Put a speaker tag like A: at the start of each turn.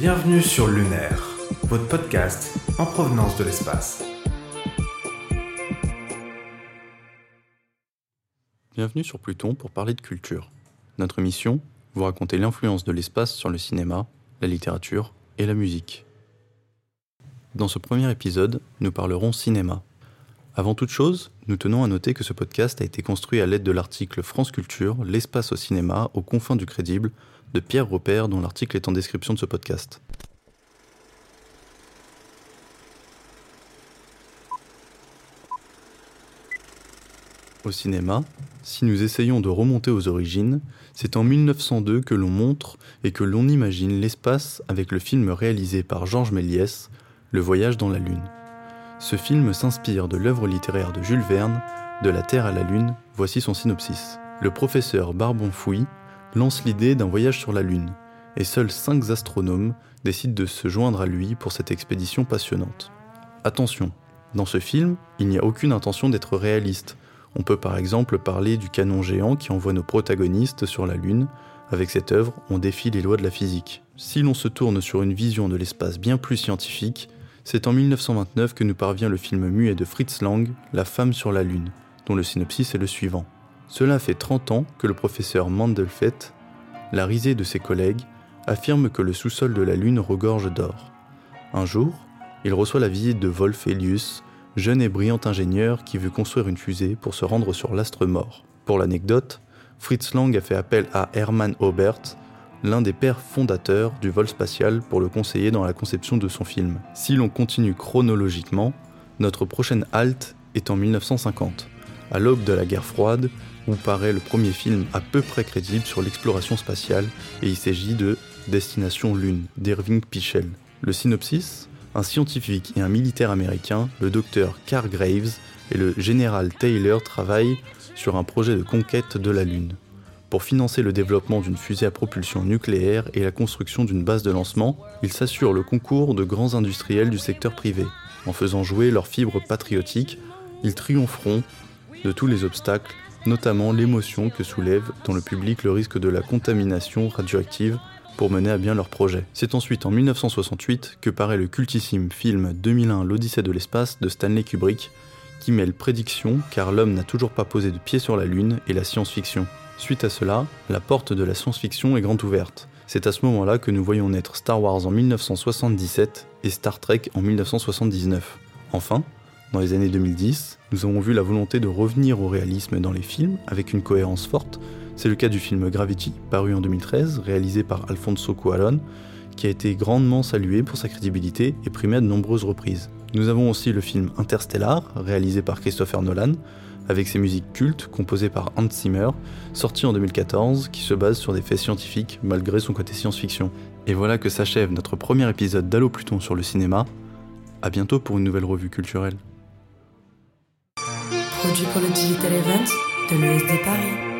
A: Bienvenue sur Lunaire, votre podcast en provenance de l'espace.
B: Bienvenue sur Pluton pour parler de culture. Notre mission, vous raconter l'influence de l'espace sur le cinéma, la littérature et la musique. Dans ce premier épisode, nous parlerons cinéma. Avant toute chose, nous tenons à noter que ce podcast a été construit à l'aide de l'article France Culture, l'espace au cinéma, aux confins du crédible, de Pierre Repère, dont l'article est en description de ce podcast. Au cinéma, si nous essayons de remonter aux origines, c'est en 1902 que l'on montre et que l'on imagine l'espace avec le film réalisé par Georges Méliès, Le voyage dans la Lune. Ce film s'inspire de l'œuvre littéraire de Jules Verne, De la Terre à la Lune, voici son synopsis. Le professeur Barbon-Fouille lance l'idée d'un voyage sur la Lune, et seuls cinq astronomes décident de se joindre à lui pour cette expédition passionnante. Attention, dans ce film, il n'y a aucune intention d'être réaliste. On peut par exemple parler du canon géant qui envoie nos protagonistes sur la Lune. Avec cette œuvre, on défie les lois de la physique. Si l'on se tourne sur une vision de l'espace bien plus scientifique, c'est en 1929 que nous parvient le film muet de Fritz Lang, La femme sur la Lune, dont le synopsis est le suivant. Cela fait 30 ans que le professeur Mandelfett, la risée de ses collègues, affirme que le sous-sol de la Lune regorge d'or. Un jour, il reçoit la visite de Wolf Elius, jeune et brillant ingénieur qui veut construire une fusée pour se rendre sur l'astre mort. Pour l'anecdote, Fritz Lang a fait appel à Hermann Obert, l'un des pères fondateurs du vol spatial, pour le conseiller dans la conception de son film. Si l'on continue chronologiquement, notre prochaine halte est en 1950, à l'aube de la guerre froide, où paraît le premier film à peu près crédible sur l'exploration spatiale, et il s'agit de Destination Lune d'Irving Pichel. Le synopsis Un scientifique et un militaire américain, le docteur Carr Graves et le général Taylor travaillent sur un projet de conquête de la Lune. Pour financer le développement d'une fusée à propulsion nucléaire et la construction d'une base de lancement, ils s'assurent le concours de grands industriels du secteur privé. En faisant jouer leurs fibres patriotiques, ils triompheront de tous les obstacles notamment l'émotion que soulève dans le public le risque de la contamination radioactive pour mener à bien leur projet. C'est ensuite en 1968 que paraît le cultissime film 2001 L'Odyssée de l'espace de Stanley Kubrick, qui mêle prédiction car l'homme n'a toujours pas posé de pied sur la Lune et la science-fiction. Suite à cela, la porte de la science-fiction est grande ouverte. C'est à ce moment-là que nous voyons naître Star Wars en 1977 et Star Trek en 1979. Enfin, dans les années 2010, nous avons vu la volonté de revenir au réalisme dans les films avec une cohérence forte. C'est le cas du film Gravity, paru en 2013, réalisé par Alfonso Cuarón, qui a été grandement salué pour sa crédibilité et primé à de nombreuses reprises. Nous avons aussi le film Interstellar, réalisé par Christopher Nolan, avec ses musiques cultes composées par Hans Zimmer, sorti en 2014, qui se base sur des faits scientifiques malgré son côté science-fiction. Et voilà que s'achève notre premier épisode d'Allo Pluton sur le cinéma. A bientôt pour une nouvelle revue culturelle
C: produit pour le Digital Event de l'ESD Paris.